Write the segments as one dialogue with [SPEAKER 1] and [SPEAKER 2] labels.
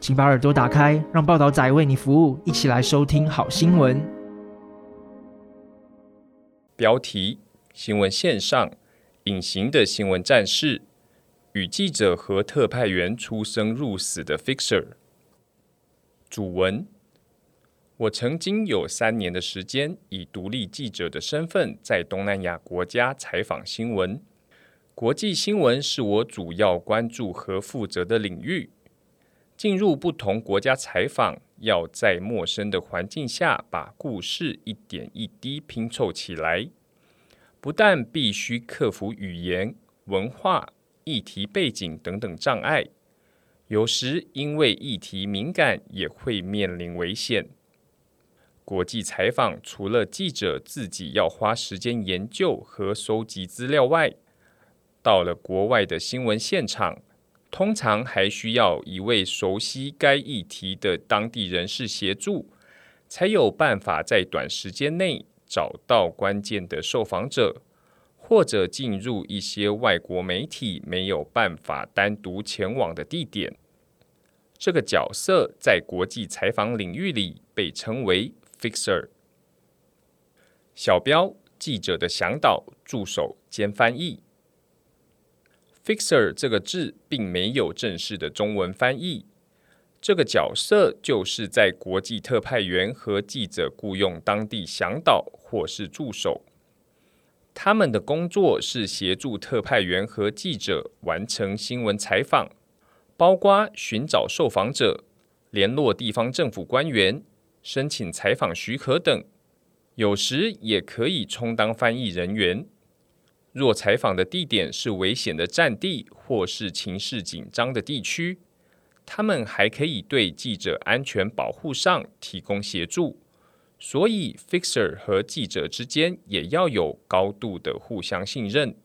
[SPEAKER 1] 请把耳朵打开，让报道仔为你服务，一起来收听好新闻。
[SPEAKER 2] 标题：新闻线上，隐形的新闻战士，与记者和特派员出生入死的 Fixer。主文。我曾经有三年的时间，以独立记者的身份在东南亚国家采访新闻。国际新闻是我主要关注和负责的领域。进入不同国家采访，要在陌生的环境下把故事一点一滴拼凑起来，不但必须克服语言、文化、议题背景等等障碍，有时因为议题敏感，也会面临危险。国际采访除了记者自己要花时间研究和收集资料外，到了国外的新闻现场，通常还需要一位熟悉该议题的当地人士协助，才有办法在短时间内找到关键的受访者，或者进入一些外国媒体没有办法单独前往的地点。这个角色在国际采访领域里被称为。Fixer，小标记者的向导、助手兼翻译。Fixer 这个字并没有正式的中文翻译。这个角色就是在国际特派员和记者雇佣当地向导或是助手，他们的工作是协助特派员和记者完成新闻采访，包括寻找受访者、联络地方政府官员。申请采访许可等，有时也可以充当翻译人员。若采访的地点是危险的战地或是情势紧张的地区，他们还可以对记者安全保护上提供协助。所以，Fixer 和记者之间也要有高度的互相信任。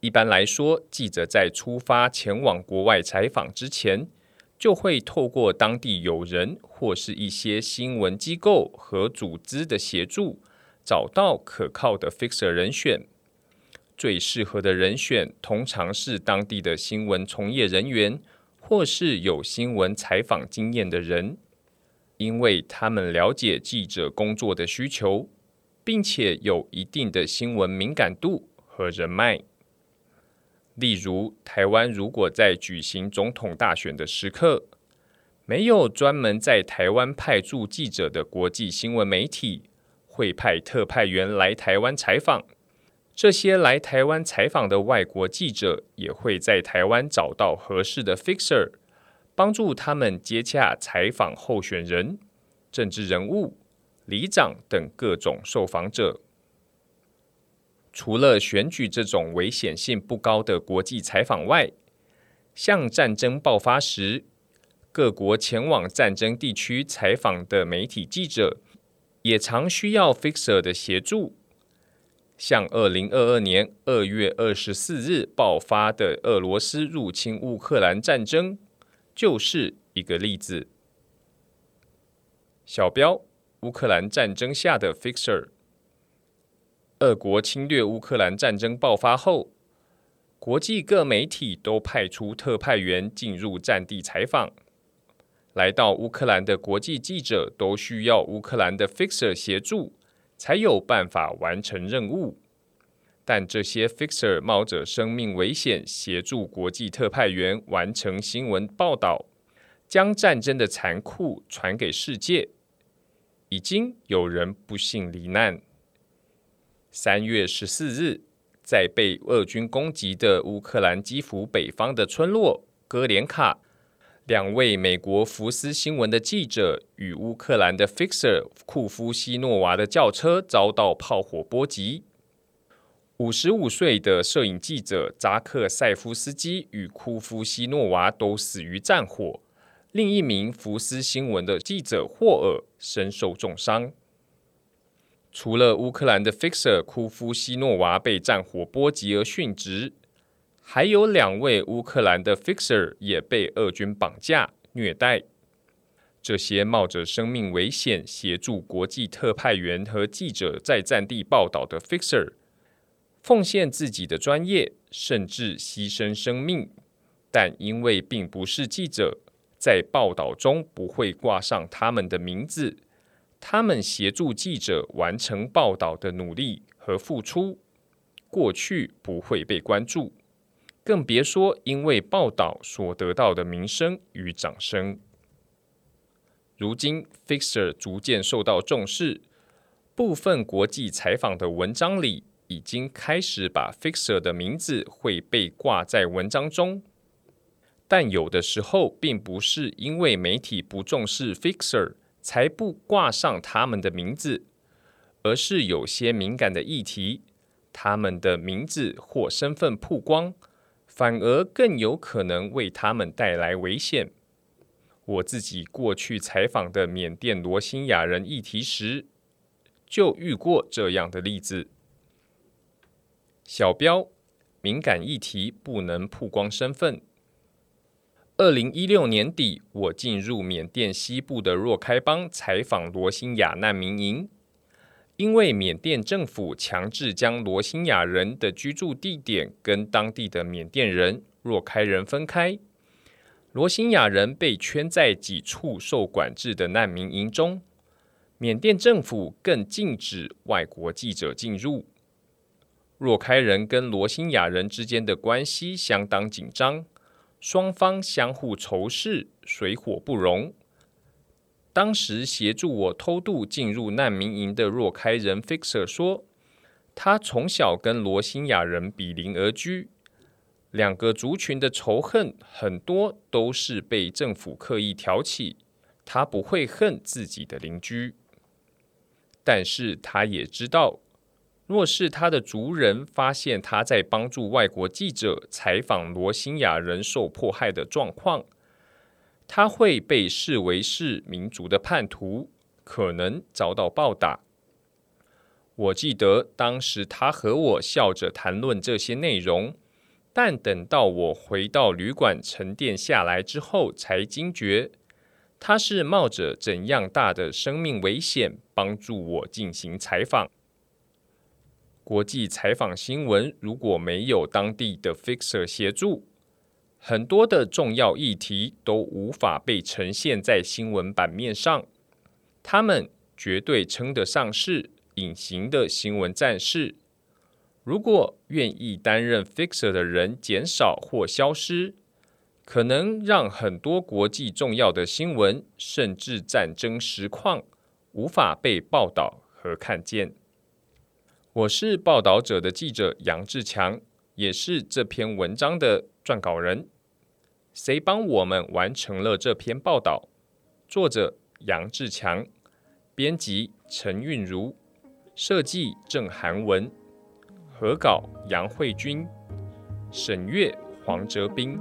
[SPEAKER 2] 一般来说，记者在出发前往国外采访之前，就会透过当地友人或是一些新闻机构和组织的协助，找到可靠的 fixer 人选。最适合的人选通常是当地的新闻从业人员，或是有新闻采访经验的人，因为他们了解记者工作的需求，并且有一定的新闻敏感度和人脉。例如，台湾如果在举行总统大选的时刻，没有专门在台湾派驻记者的国际新闻媒体，会派特派员来台湾采访。这些来台湾采访的外国记者，也会在台湾找到合适的 fixer，帮助他们接洽采访候选人、政治人物、里长等各种受访者。除了选举这种危险性不高的国际采访外，像战争爆发时，各国前往战争地区采访的媒体记者，也常需要 fixer 的协助。像二零二二年二月二十四日爆发的俄罗斯入侵乌克兰战争，就是一个例子。小标：乌克兰战争下的 fixer。俄国侵略乌克兰战争爆发后，国际各媒体都派出特派员进入战地采访。来到乌克兰的国际记者都需要乌克兰的 fixer 协助，才有办法完成任务。但这些 fixer 冒着生命危险协助国际特派员完成新闻报道，将战争的残酷传给世界。已经有人不幸罹难。三月十四日，在被俄军攻击的乌克兰基辅北方的村落戈连卡，两位美国福斯新闻的记者与乌克兰的 Fixer 库夫西诺娃的轿车遭到炮火波及。五十五岁的摄影记者扎克塞夫斯基与库夫西诺娃都死于战火，另一名福斯新闻的记者霍尔身受重伤。除了乌克兰的 Fixer 库夫西诺娃被战火波及而殉职，还有两位乌克兰的 Fixer 也被俄军绑架虐待。这些冒着生命危险协助国际特派员和记者在战地报道的 Fixer，奉献自己的专业，甚至牺牲生命，但因为并不是记者，在报道中不会挂上他们的名字。他们协助记者完成报道的努力和付出，过去不会被关注，更别说因为报道所得到的名声与掌声。如今，Fixer 逐渐受到重视，部分国际采访的文章里已经开始把 Fixer 的名字会被挂在文章中，但有的时候并不是因为媒体不重视 Fixer。才不挂上他们的名字，而是有些敏感的议题，他们的名字或身份曝光，反而更有可能为他们带来危险。我自己过去采访的缅甸罗兴亚人议题时，就遇过这样的例子。小标：敏感议题不能曝光身份。二零一六年底，我进入缅甸西部的若开邦采访罗兴亚难民营，因为缅甸政府强制将罗兴亚人的居住地点跟当地的缅甸人若开人分开，罗兴亚人被圈在几处受管制的难民营中，缅甸政府更禁止外国记者进入。若开人跟罗兴亚人之间的关系相当紧张。双方相互仇视，水火不容。当时协助我偷渡进入难民营的若开人 Fixer 说，他从小跟罗兴亚人比邻而居，两个族群的仇恨很多都是被政府刻意挑起。他不会恨自己的邻居，但是他也知道。若是他的族人发现他在帮助外国记者采访罗兴亚人受迫害的状况，他会被视为是民族的叛徒，可能遭到暴打。我记得当时他和我笑着谈论这些内容，但等到我回到旅馆沉淀下来之后，才惊觉他是冒着怎样大的生命危险帮助我进行采访。国际采访新闻如果没有当地的 fixer 协助，很多的重要议题都无法被呈现在新闻版面上。他们绝对称得上是隐形的新闻战士。如果愿意担任 fixer 的人减少或消失，可能让很多国际重要的新闻，甚至战争实况，无法被报道和看见。我是报道者的记者杨志强，也是这篇文章的撰稿人。谁帮我们完成了这篇报道？作者杨志强，编辑陈韵如，设计郑涵文，合稿杨慧君，审阅黄哲斌。